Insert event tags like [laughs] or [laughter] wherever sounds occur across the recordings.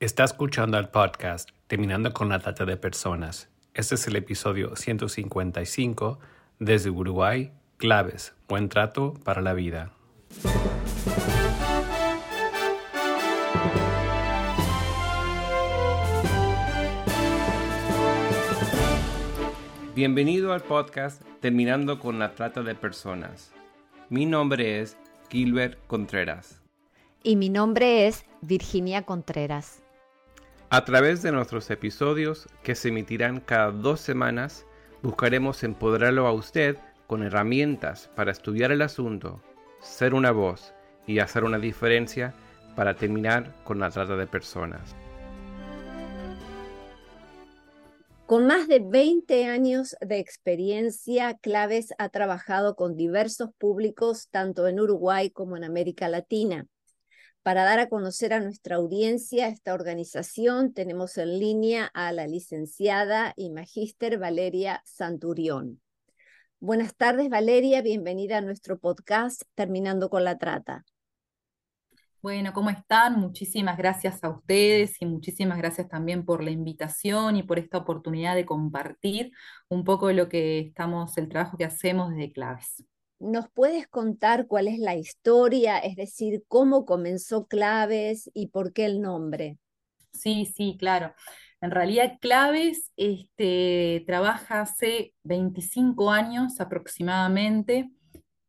Está escuchando el podcast Terminando con la Trata de Personas. Este es el episodio 155 desde Uruguay, Claves, Buen Trato para la Vida. Bienvenido al podcast Terminando con la Trata de Personas. Mi nombre es Gilbert Contreras. Y mi nombre es Virginia Contreras. A través de nuestros episodios, que se emitirán cada dos semanas, buscaremos empoderarlo a usted con herramientas para estudiar el asunto, ser una voz y hacer una diferencia para terminar con la trata de personas. Con más de 20 años de experiencia, Claves ha trabajado con diversos públicos tanto en Uruguay como en América Latina. Para dar a conocer a nuestra audiencia esta organización, tenemos en línea a la licenciada y magíster Valeria Santurión. Buenas tardes, Valeria. Bienvenida a nuestro podcast Terminando con la Trata. Bueno, ¿cómo están? Muchísimas gracias a ustedes y muchísimas gracias también por la invitación y por esta oportunidad de compartir un poco de lo que estamos, el trabajo que hacemos desde Claves. ¿Nos puedes contar cuál es la historia, es decir, cómo comenzó Claves y por qué el nombre? Sí, sí, claro. En realidad, Claves este, trabaja hace 25 años aproximadamente.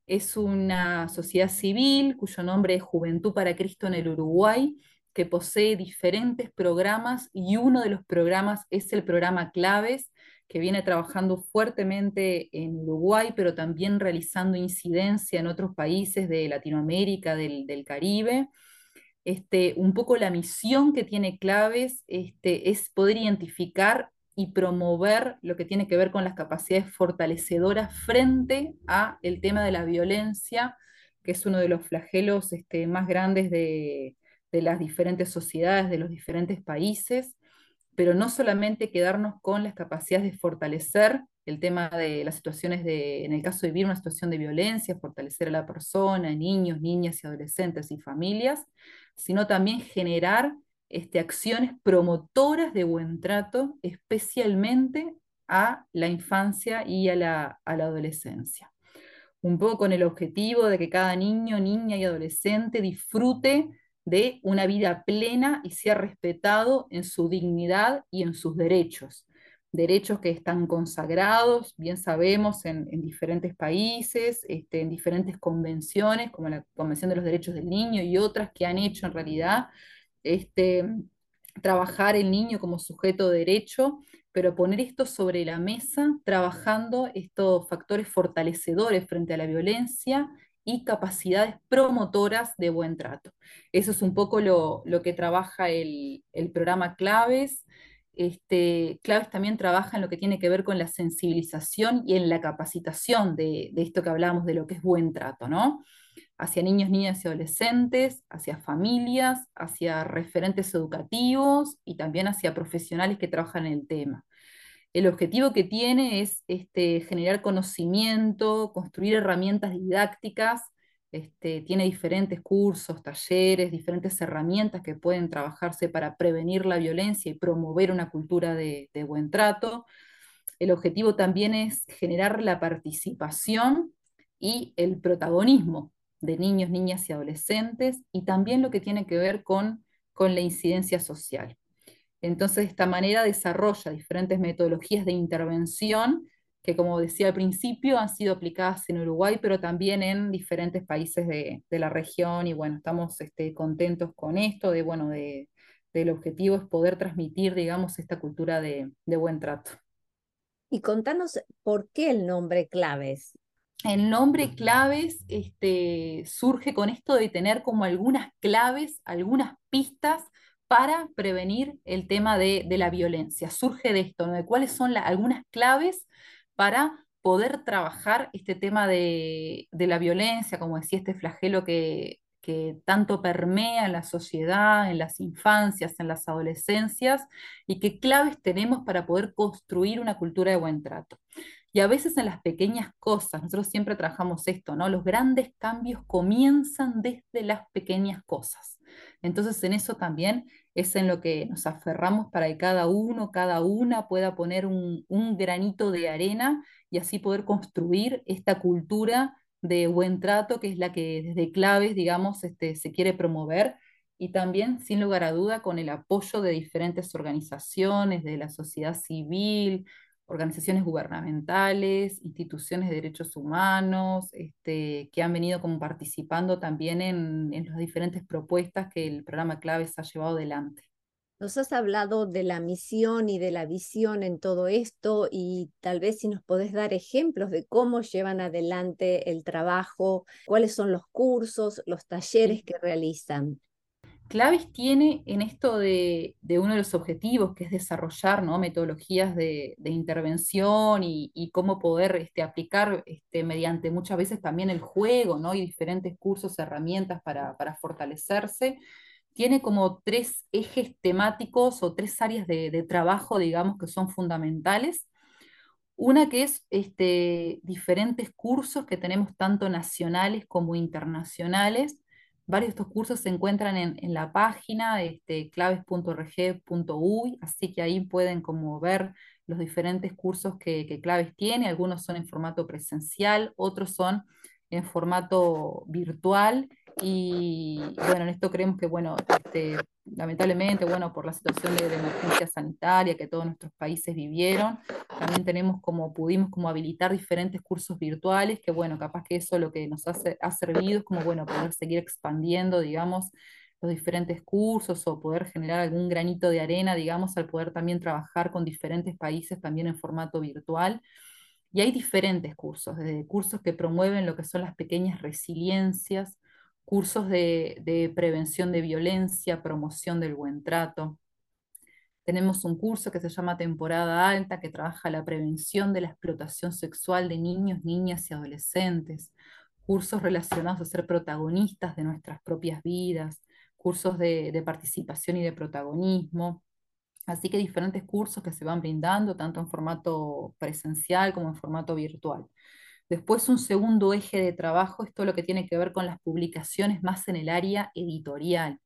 Es una sociedad civil cuyo nombre es Juventud para Cristo en el Uruguay, que posee diferentes programas y uno de los programas es el programa Claves, que viene trabajando fuertemente en Uruguay, pero también realizando incidencia en otros países de Latinoamérica, del, Caribe. Este, un poco la misión que tiene Claves este, es poder identificar y promover lo que tiene que ver con las capacidades fortalecedoras frente a el tema de la violencia, que es uno de los flagelos este, más grandes de, de las diferentes sociedades, de los diferentes países pero no solamente quedarnos con las capacidades de fortalecer el tema de las situaciones de, en el caso de vivir una situación de violencia, fortalecer a la persona, niños, niñas y adolescentes y familias, sino también generar este, acciones promotoras de buen trato, especialmente a la infancia y a la, a la adolescencia. Un poco con el objetivo de que cada niño, niña y adolescente disfrute de una vida plena y sea respetado en su dignidad y en sus derechos. Derechos que están consagrados, bien sabemos, en, diferentes países, este, en diferentes convenciones, como la Convención de los Derechos del Niño y otras que han hecho en realidad este, trabajar el niño como sujeto de derecho, pero poner esto sobre la mesa, trabajando estos factores fortalecedores frente a la violencia y capacidades promotoras de buen trato. Eso es un poco lo, que trabaja el, programa Claves. Este, Claves también trabaja en lo que tiene que ver con la sensibilización y en la capacitación de, esto que hablamos de lo que es buen trato, ¿no? Hacia niños, niñas y adolescentes, hacia familias, hacia referentes educativos y también hacia profesionales que trabajan en el tema el objetivo que tiene es este, generar conocimiento, construir herramientas didácticas, este, tiene diferentes cursos, talleres, diferentes herramientas que pueden trabajarse para prevenir la violencia y promover una cultura de, buen trato. El objetivo también es generar la participación y el protagonismo de niños, niñas y adolescentes y también lo que tiene que ver con la incidencia social. Entonces, de esta manera desarrolla diferentes metodologías de intervención que, como decía al principio, han sido aplicadas en Uruguay, pero también en diferentes países de, la región. Y bueno, estamos este, contentos con esto, de, bueno, de, del objetivo es poder transmitir, digamos, esta cultura de, buen trato. Y contanos por qué el nombre Claves. El nombre claves este, surge con esto de tener como algunas claves, algunas pistas para prevenir el tema de, la violencia. Surge de esto, de cuáles son algunas claves para poder trabajar este tema de, la violencia, como decía, este flagelo que, que tanto permea en la sociedad, en las infancias, en las adolescencias, y qué claves tenemos para poder construir una cultura de buen trato. Y a veces en las pequeñas cosas, nosotros siempre trabajamos esto, ¿no? Los grandes cambios comienzan desde las pequeñas cosas. Entonces en eso también es en lo que nos aferramos para que cada uno, cada una pueda poner un, granito de arena y así poder construir esta cultura de buen trato, que es la que desde claves, digamos, este, se quiere promover. Y también, sin lugar a duda, con el apoyo de diferentes organizaciones, de la sociedad civil, organizaciones gubernamentales, instituciones de derechos humanos, este, que han venido como participando también en, las diferentes propuestas que el programa Claves ha llevado adelante. Nos has hablado de la misión y de la visión en todo esto y tal vez si nos podés dar ejemplos de cómo llevan adelante el trabajo, cuáles son los cursos, los talleres que realizan. Claves tiene en esto de, uno de los objetivos, que es desarrollar metodologías de, intervención y, cómo poder este, aplicar este, mediante muchas veces también el juego ¿no? y diferentes cursos, herramientas para, fortalecerse. Tiene como tres ejes temáticos o tres áreas de, trabajo, digamos, que son fundamentales. Una que es este, diferentes cursos que tenemos tanto nacionales como internacionales, Varios de estos cursos se encuentran en, la página este, claves.org.uy, así que ahí pueden como ver los diferentes cursos que, Claves tiene. Algunos son en formato presencial, otros son en formato virtual. Y bueno, en esto creemos que, bueno, este, lamentablemente, bueno, por la situación de, emergencia sanitaria que todos nuestros países vivieron, también tenemos como, pudimos como habilitar diferentes cursos virtuales, que bueno, capaz que eso lo que nos hace, ha servido es como, bueno, poder seguir expandiendo, digamos, los diferentes cursos o poder generar algún granito de arena, digamos, al poder también trabajar con diferentes países también en formato virtual. Y hay diferentes cursos, desde cursos que promueven lo que son las pequeñas resiliencias, cursos de, prevención de violencia, promoción del buen trato. Tenemos un curso que se llama Temporada Alta, que trabaja la prevención de la explotación sexual de niños, niñas y adolescentes. Cursos relacionados a ser protagonistas de nuestras propias vidas, cursos de, participación y de protagonismo. Así que diferentes cursos que se van brindando, tanto en formato presencial como en formato virtual. Después un segundo eje de trabajo, esto lo que tiene que ver con las publicaciones más en el área editorial.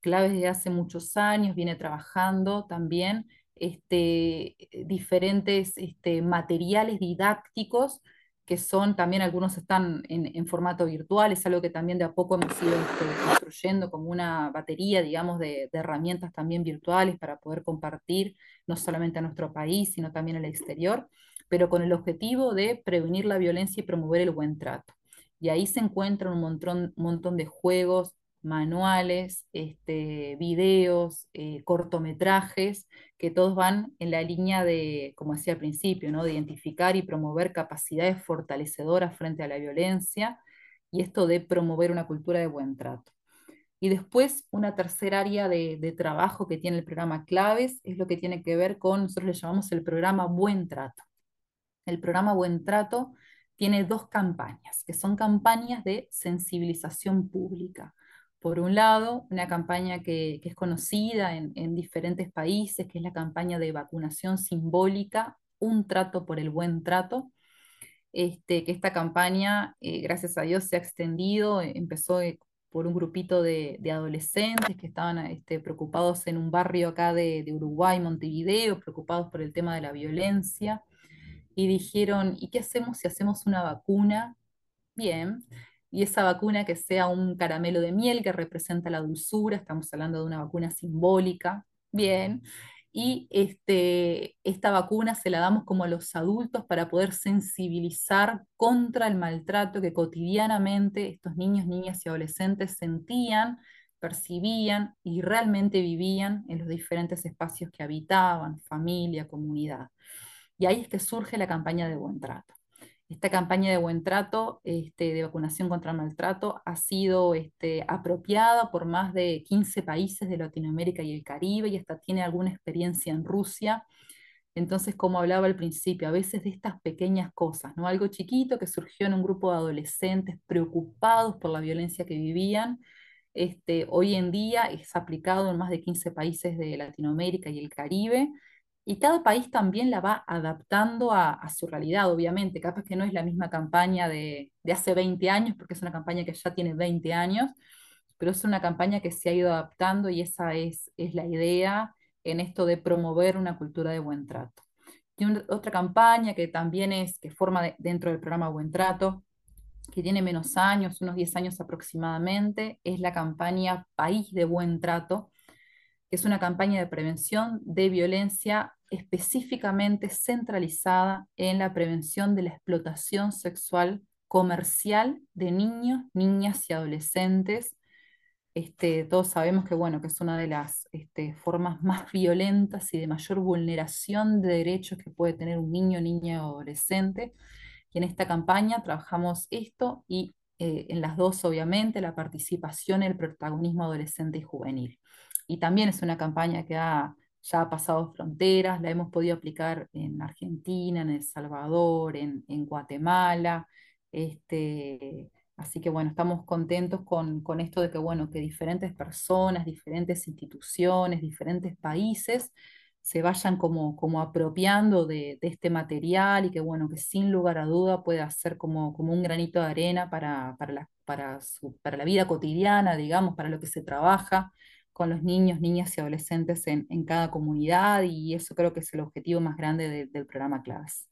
Claves desde hace muchos años viene trabajando también este, diferentes este, materiales didácticos que son también algunos están en, formato virtual, es algo que también de a poco hemos ido este, construyendo como una batería, digamos, de, de, herramientas también virtuales para poder compartir no solamente a nuestro país, sino también al exterior pero con el objetivo de prevenir la violencia y promover el buen trato. Y ahí se encuentran un montón, montón de juegos, manuales, este, videos, eh, cortometrajes, que todos van en la línea de, como decía al principio, ¿no? de identificar y promover capacidades fortalecedoras frente a la violencia y esto de promover una cultura de buen trato. Y después, una tercera área de, de, trabajo que tiene el programa Claves es lo que tiene que ver con, nosotros le llamamos el programa Buen Trato el programa Buen Trato tiene dos campañas, que son campañas de sensibilización pública. Por un lado, una campaña que, es conocida en, diferentes países, que es la campaña de vacunación simbólica, Un trato por el buen trato, este, que esta campaña, eh, gracias a Dios, se ha extendido, eh, empezó eh, por un grupito de, adolescentes que estaban este, preocupados en un barrio acá de, de Uruguay, Montevideo, preocupados por el tema de la violencia y dijeron, ¿y qué hacemos si hacemos una vacuna? Bien, y esa vacuna que sea un caramelo de miel que representa la dulzura, estamos hablando de una vacuna simbólica, bien, y este, esta vacuna se la damos como a los adultos para poder sensibilizar contra el maltrato que cotidianamente estos niños, niñas y adolescentes sentían, percibían y realmente vivían en los diferentes espacios que habitaban, familia, comunidad. Y ahí es que surge la campaña de buen trato. Esta campaña de buen trato, este, de vacunación contra el maltrato, ha sido este, apropiada por más de 15 países de Latinoamérica y el Caribe y hasta tiene alguna experiencia en Rusia. Entonces, como hablaba al principio, a veces de estas pequeñas cosas, ¿no? Algo chiquito que surgió en un grupo de adolescentes preocupados por la violencia que vivían, este, hoy en día es aplicado en más de 15 países de Latinoamérica y el Caribe y cada país también la va adaptando a, su realidad, obviamente. Capaz que no es la misma campaña de, hace 20 años, porque es una campaña que ya tiene 20 años, pero es una campaña que se ha ido adaptando y esa es, es la idea en esto de promover una cultura de buen trato. Y otra campaña que también es, que forma dentro del programa Buen Trato, que tiene menos años, unos 10 años aproximadamente, es la campaña País de Buen Trato, que es una campaña de prevención de violencia específicamente centralizada en la prevención de la explotación sexual comercial de niños, niñas y adolescentes. Este, todos sabemos que, bueno, que es una de las este, formas más violentas y de mayor vulneración de derechos que puede tener un niño, niña o adolescente. Y en esta campaña trabajamos esto y eh, en las dos, obviamente, la participación y el protagonismo adolescente y juvenil. Y también es una campaña que ha, ya ha pasado fronteras, la hemos podido aplicar en Argentina, en El Salvador, en, en Guatemala. Este, así que bueno, estamos contentos con, con, esto de que, bueno, que diferentes personas, diferentes instituciones, diferentes países se vayan como, como apropiando de, este material y que, bueno, que sin lugar a duda pueda ser como, como un granito de arena para, para, la, para la vida cotidiana, digamos, para lo que se trabaja con los niños, niñas y adolescentes en, en cada comunidad y eso creo que es el objetivo más grande de, del programa Claves.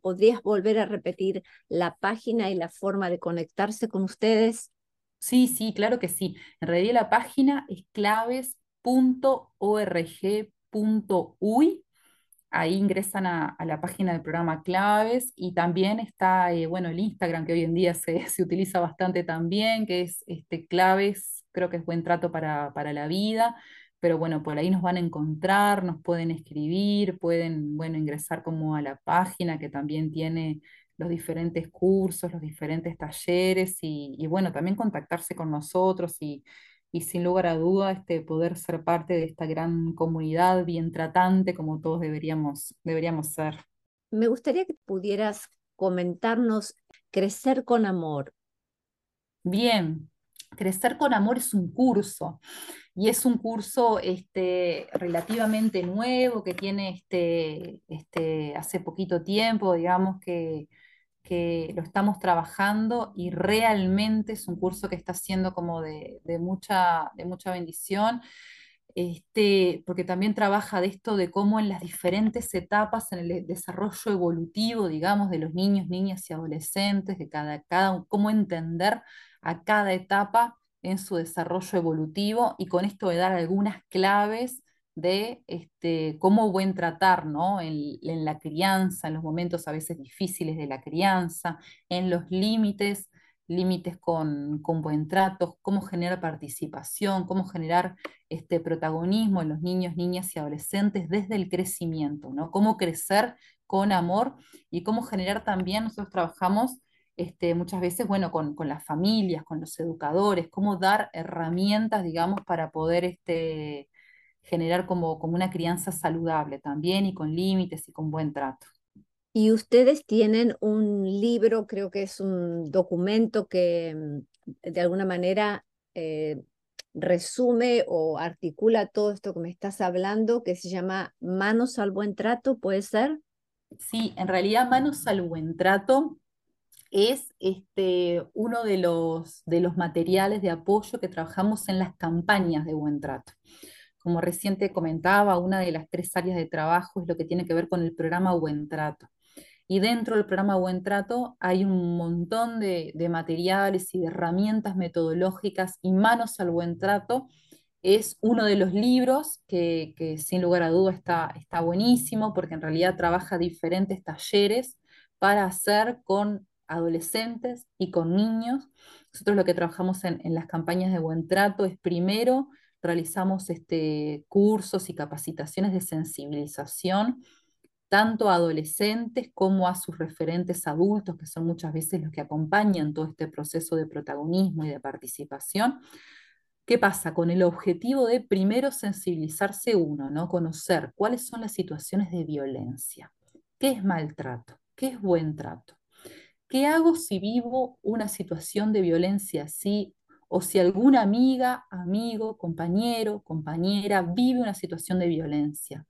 ¿Podrías volver a repetir la página y la forma de conectarse con ustedes? Sí, sí, claro que sí. En realidad la página es claves.org.uy. Ahí ingresan a, a, la página del programa Claves y también está, eh, bueno, el Instagram que hoy en día se, [laughs] se, utiliza bastante también, que es este, Claves, creo que es buen trato para, para la vida pero bueno, por ahí nos van a encontrar, nos pueden escribir, pueden, bueno, ingresar como a la página que también tiene los diferentes cursos, los diferentes talleres y, y bueno, también contactarse con nosotros y, y, sin lugar a duda este, poder ser parte de esta gran comunidad bien tratante como todos deberíamos, deberíamos ser. Me gustaría que pudieras comentarnos Crecer con Amor. Bien, Crecer con Amor es un curso y es un curso este, relativamente nuevo que tiene este, este, hace poquito tiempo, digamos que, que, lo estamos trabajando y realmente es un curso que está siendo como de, de mucha, de mucha bendición. Este, porque también trabaja de esto de cómo en las diferentes etapas en el desarrollo evolutivo, digamos, de los niños, niñas y adolescentes, de cada, cada cómo entender a cada etapa en su desarrollo evolutivo y con esto de dar algunas claves de este, cómo buen tratar ¿no? en, la crianza, en los momentos a veces difíciles de la crianza, en los límites, límites con, con, buen trato, cómo generar participación, cómo generar este protagonismo en los niños, niñas y adolescentes desde el crecimiento, ¿no? cómo crecer con amor y cómo generar también, nosotros trabajamos este, muchas veces, bueno, con, con, las familias, con los educadores, cómo dar herramientas, digamos, para poder este, generar como, como una crianza saludable también y con límites y con buen trato. Y ustedes tienen un libro, creo que es un documento que mm, de alguna manera eh, resume o articula todo esto que me estás hablando, que se llama Manos al Buen Trato, ¿puede ser? Sí, en realidad Manos al Buen Trato es este, uno de los, de los materiales de apoyo que trabajamos en las campañas de buen trato. Como reciente comentaba, una de las tres áreas de trabajo es lo que tiene que ver con el programa Buen Trato. Y dentro del programa Buen Trato hay un montón de, de materiales y de herramientas metodológicas y manos al buen trato es uno de los libros que, que, sin lugar a duda está, está buenísimo porque en realidad trabaja diferentes talleres para hacer con adolescentes y con niños. Nosotros lo que trabajamos en, las campañas de buen trato es primero realizamos este, cursos y capacitaciones de sensibilización tanto a adolescentes como a sus referentes adultos, que son muchas veces los que acompañan todo este proceso de protagonismo y de participación. ¿Qué pasa? Con el objetivo de primero sensibilizarse uno, ¿no? Conocer cuáles son las situaciones de violencia, qué es maltrato, qué es buen trato, ¿Qué hago si vivo una situación de violencia así? O si alguna amiga, amigo, compañero, compañera vive una situación de violencia.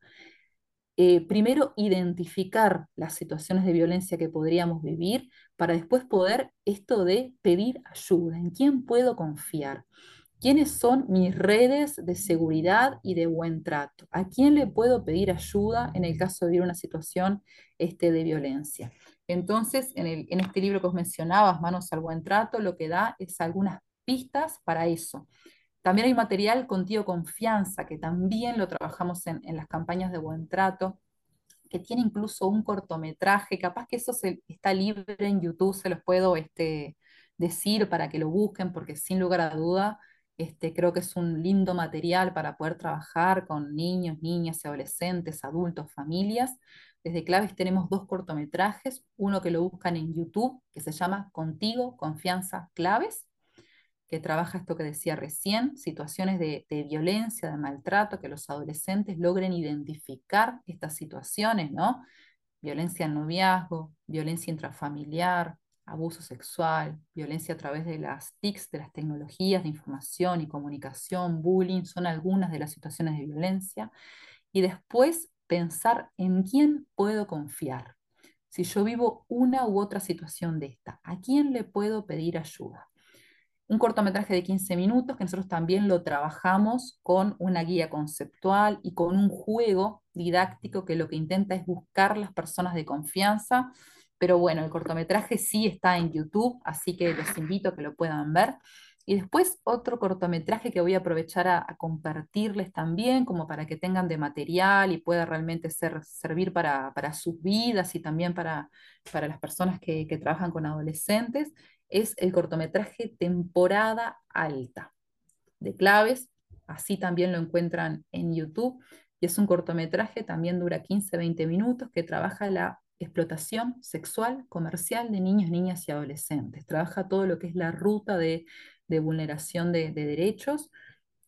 Eh, primero, identificar las situaciones de violencia que podríamos vivir para después poder esto de pedir ayuda. ¿En quién puedo confiar? ¿Quiénes son mis redes de seguridad y de buen trato? ¿A quién le puedo pedir ayuda en el caso de vivir una situación este, de violencia? Entonces, en, en este libro que os mencionabas, Manos al Buen Trato, lo que da es algunas pistas para eso. También hay material contigo confianza, que también lo trabajamos en, en las campañas de buen trato, que tiene incluso un cortometraje, capaz que eso se, está libre en YouTube, se los puedo este, decir para que lo busquen, porque sin lugar a duda este, creo que es un lindo material para poder trabajar con niños, niñas, adolescentes, adultos, familias. Desde Claves tenemos dos cortometrajes, uno que lo buscan en YouTube, que se llama Contigo, Confianza, Claves, que trabaja esto que decía recién, situaciones de, violencia, de maltrato, que los adolescentes logren identificar estas situaciones, ¿no? Violencia en noviazgo, violencia intrafamiliar, abuso sexual, violencia a través de las TICs, de las tecnologías de información y comunicación, bullying, son algunas de las situaciones de violencia. Y después pensar en quién puedo confiar. Si yo vivo una u otra situación de esta, ¿a quién le puedo pedir ayuda? un cortometraje de 15 minutos que nosotros también lo trabajamos con una guía conceptual y con un juego didáctico que lo que intenta es buscar las personas de confianza. Pero bueno, el cortometraje sí está en YouTube, así que los invito a que lo puedan ver. Y después otro cortometraje que voy a aprovechar a, compartirles también, como para que tengan de material y pueda realmente ser, servir para, sus vidas y también para, para las personas que, que trabajan con adolescentes, es el cortometraje Temporada Alta de Claves. Así también lo encuentran en YouTube. Y es un cortometraje, también dura 15-20 minutos, que trabaja la explotación sexual comercial de niños, niñas y adolescentes. Trabaja todo lo que es la ruta de, vulneración de derechos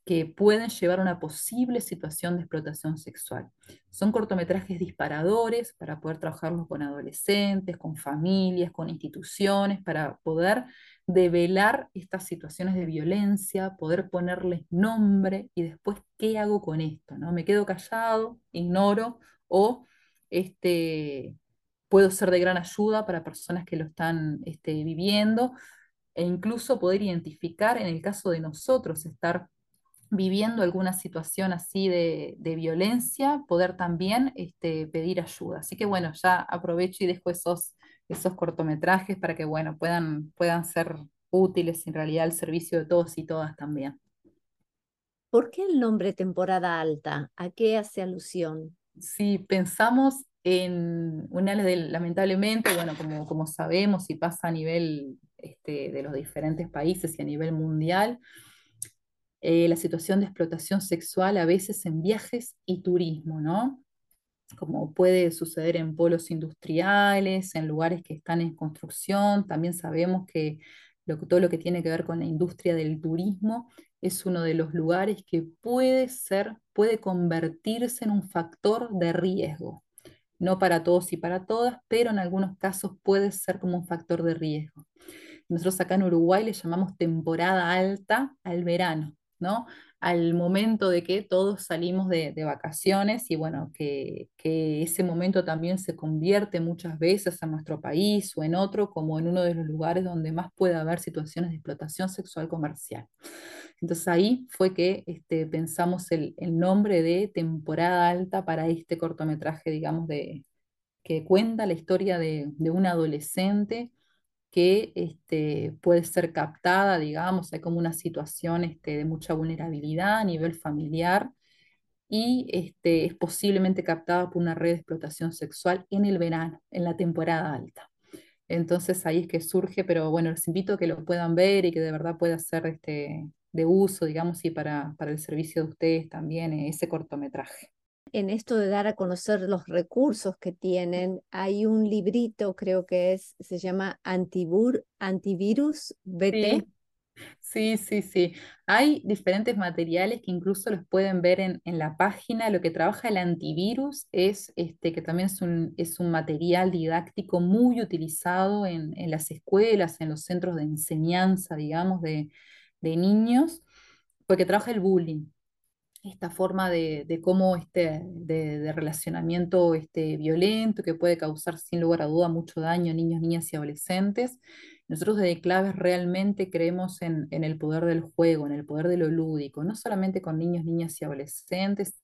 que pueden llevar a una posible situación de explotación sexual. Son cortometrajes disparadores para poder trabajarlos con adolescentes, con familias, con instituciones, para poder develar estas situaciones de violencia, poder ponerles nombre y después, ¿qué hago con esto? ¿no? ¿Me quedo callado, ignoro o este, puedo ser de gran ayuda para personas que lo están este, viviendo? E incluso poder identificar, en el caso de nosotros, estar viviendo alguna situación así de, violencia, poder también este, pedir ayuda. Así que bueno, ya aprovecho y dejo esos, esos cortometrajes para que bueno, puedan, puedan ser útiles en realidad al servicio de todos y todas también. ¿Por qué el nombre temporada alta? ¿A qué hace alusión? Si pensamos en una lamentablemente, bueno, como, como sabemos y pasa a nivel este, de los diferentes países y a nivel mundial, eh, la situación de explotación sexual a veces en viajes y turismo, ¿no? Como puede suceder en polos industriales, en lugares que están en construcción. También sabemos que todo lo que tiene que ver con la industria del turismo es uno de los lugares que puede ser, puede convertirse en un factor de riesgo. No para todos y para todas, pero en algunos casos puede ser como un factor de riesgo. Nosotros acá en Uruguay le llamamos temporada alta al verano. Al momento de que todos salimos de, vacaciones y bueno, que, ese momento también se convierte muchas veces en nuestro país o en otro como en uno de los lugares donde más puede haber situaciones de explotación sexual comercial. Entonces ahí fue que este, pensamos el, nombre de temporada alta para este cortometraje, digamos, de, que cuenta la historia de, de un adolescente que este, puede ser captada, digamos, hay como una situación este, de mucha vulnerabilidad a nivel familiar y este, es posiblemente captada por una red de explotación sexual en el verano, en la temporada alta. Entonces ahí es que surge, pero bueno, les invito a que lo puedan ver y que de verdad pueda ser este, de uso, digamos, y para, para el servicio de ustedes también ese cortometraje en esto de dar a conocer los recursos que tienen, hay un librito, creo que es, se llama Antivirus BT. Sí. Sí, sí, Hay diferentes materiales que incluso los pueden ver en, la página. Lo que trabaja el antivirus es este, que también es un, es un material didáctico muy utilizado en, las escuelas, en los centros de enseñanza, digamos, de, de niños, porque trabaja el bullying esta forma de, cómo este, de, relacionamiento este, violento que puede causar sin lugar a duda mucho daño a niños, niñas y adolescentes. Nosotros desde Claves realmente creemos en, en el poder del juego, en el poder de lo lúdico, no solamente con niños, niñas y adolescentes,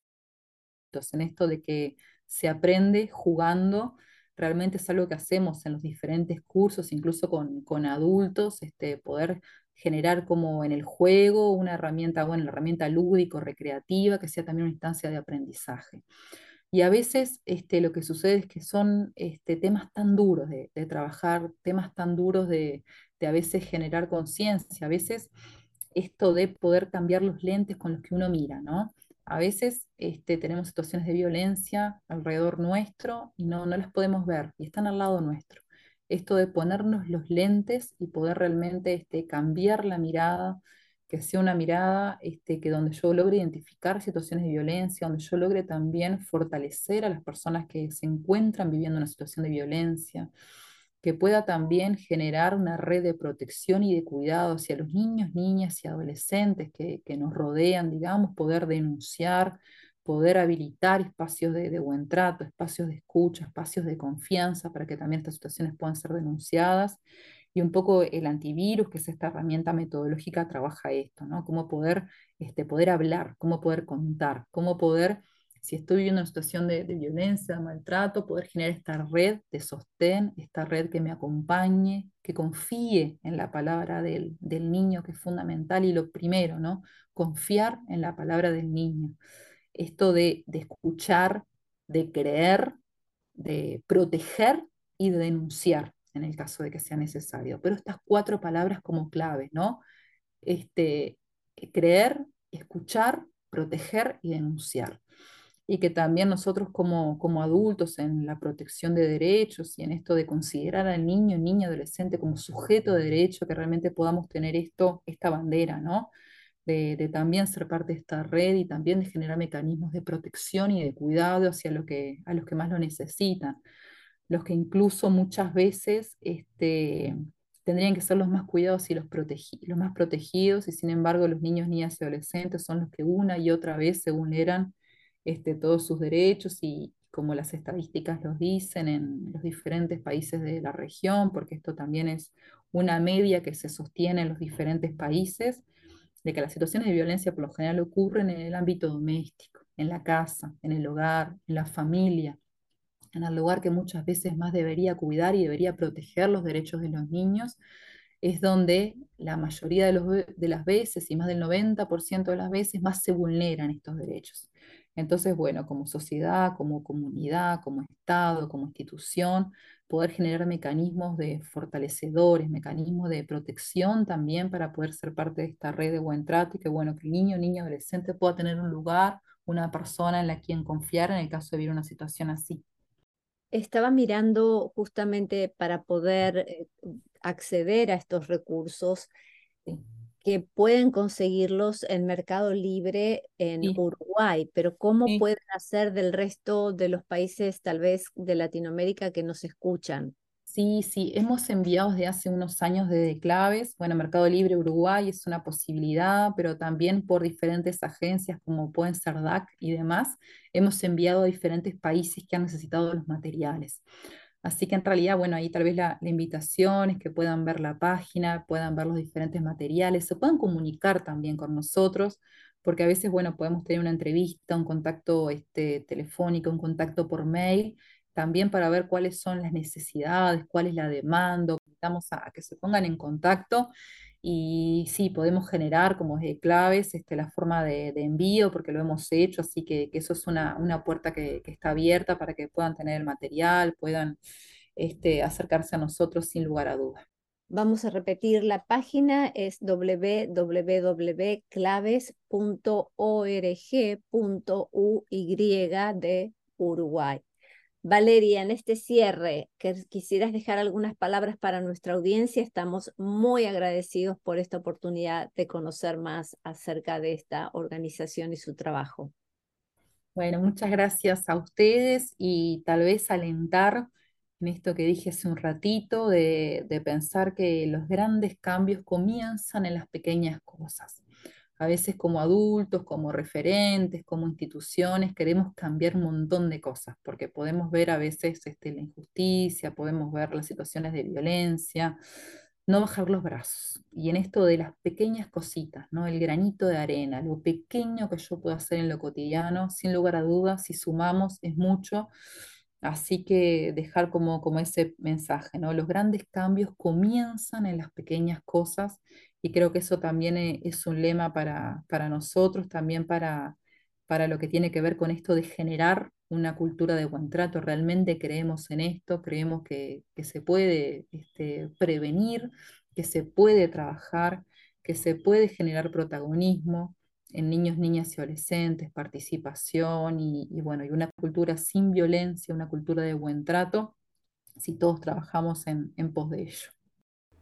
en esto de que se aprende jugando, realmente es algo que hacemos en los diferentes cursos, incluso con, con adultos, este, poder generar como en el juego una herramienta, bueno, una herramienta lúdico, recreativa, que sea también una instancia de aprendizaje. Y a veces este, lo que sucede es que son este, temas tan duros de, de trabajar, temas tan duros de, de a veces generar conciencia, a veces esto de poder cambiar los lentes con los que uno mira, ¿no? A veces este, tenemos situaciones de violencia alrededor nuestro y no, no las podemos ver y están al lado nuestro. Esto de ponernos los lentes y poder realmente este, cambiar la mirada, que sea una mirada este, que donde yo logre identificar situaciones de violencia, donde yo logre también fortalecer a las personas que se encuentran viviendo una situación de violencia, que pueda también generar una red de protección y de cuidado hacia los niños, niñas y adolescentes que, nos rodean, digamos, poder denunciar, poder habilitar espacios de, de, buen trato, espacios de escucha, espacios de confianza para que también estas situaciones puedan ser denunciadas. Y un poco el antivirus, que es esta herramienta metodológica, trabaja esto, ¿no? Cómo poder, este, poder hablar, cómo poder contar, cómo poder si estoy viviendo una situación de, violencia, de maltrato, poder generar esta red de sostén, esta red que me acompañe, que confíe en la palabra del, niño, que es fundamental y lo primero, ¿no? Confiar en la palabra del niño. Esto de, de escuchar, de creer, de proteger y de denunciar en el caso de que sea necesario. Pero estas cuatro palabras como claves, ¿no? Este, creer, escuchar, proteger y denunciar y que también nosotros como, como adultos en la protección de derechos y en esto de considerar al niño, niña, adolescente como sujeto de derecho, que realmente podamos tener esto, esta bandera, ¿no? De, también ser parte de esta red y también de generar mecanismos de protección y de cuidado hacia lo que, a los que más lo necesitan, los que incluso muchas veces este, tendrían que ser los más cuidados y los, los más protegidos, y sin embargo los niños, niñas y adolescentes son los que una y otra vez se vulneran este, todos sus derechos y como las estadísticas los dicen en los diferentes países de la región, porque esto también es una media que se sostiene en los diferentes países, de que las situaciones de violencia por lo general ocurren en el ámbito doméstico, en la casa, en el hogar, en la familia, en el lugar que muchas veces más debería cuidar y debería proteger los derechos de los niños, es donde la mayoría de, de las veces y más del 90% de las veces más se vulneran estos derechos. Entonces, bueno, como sociedad, como comunidad, como Estado, como institución, poder generar mecanismos de fortalecedores, mecanismos de protección también para poder ser parte de esta red de buen trato y que, bueno, que el niño, niña, adolescente pueda tener un lugar, una persona en la quien confiar en el caso de vivir una situación así. Estaba mirando justamente para poder eh, acceder a estos recursos que pueden conseguirlos en Mercado Libre en Uruguay, pero ¿cómo pueden hacer del resto de los países, tal vez de Latinoamérica, que nos escuchan? Sí, sí, hemos enviado desde hace unos años desde claves. Bueno, Mercado Libre Uruguay es una posibilidad, pero también por diferentes agencias como pueden ser DAC y demás, hemos enviado a diferentes países que han necesitado los materiales. Así que en realidad, bueno, ahí tal vez la, invitación es que puedan ver la página, puedan ver los diferentes materiales, se puedan comunicar también con nosotros, porque a veces, bueno, podemos tener una entrevista, un contacto este, telefónico, un contacto por mail, también para ver cuáles son las necesidades, cuál es la demanda, invitamos a que se pongan en contacto y sí, podemos generar como de claves este, la forma de, envío, porque lo hemos hecho, así que, eso es una, puerta que, está abierta para que puedan tener el material, puedan este, acercarse a nosotros sin lugar a dudas. Vamos a repetir, la página es www.claves.org.uy de Uruguay. Valeria, en este cierre, quisieras dejar algunas palabras para nuestra audiencia. Estamos muy agradecidos por esta oportunidad de conocer más acerca de esta organización y su trabajo. Bueno, muchas gracias a ustedes y tal vez alentar en esto que dije hace un ratito de pensar que los grandes cambios comienzan en las pequeñas cosas a veces como adultos, como referentes, como instituciones, queremos cambiar un montón de cosas, porque podemos ver a veces este, la injusticia, podemos ver las situaciones de violencia, no bajar los brazos. Y en esto de las pequeñas cositas, ¿no? El granito de arena, lo pequeño que yo puedo hacer en lo cotidiano, sin lugar a dudas, si sumamos es mucho. Así que dejar como, como ese mensaje, ¿no? Los grandes cambios comienzan en las pequeñas cosas y creo que eso también e, es un lema para, para nosotros, también para, para lo que tiene que ver con esto de generar una cultura de buen trato. Realmente creemos en esto, creemos que, se puede este, prevenir, que se puede trabajar, que se puede generar protagonismo en niños, niñas y adolescentes, participación y, bueno, y una cultura sin violencia, una cultura de buen trato, si todos trabajamos en, en pos de ello.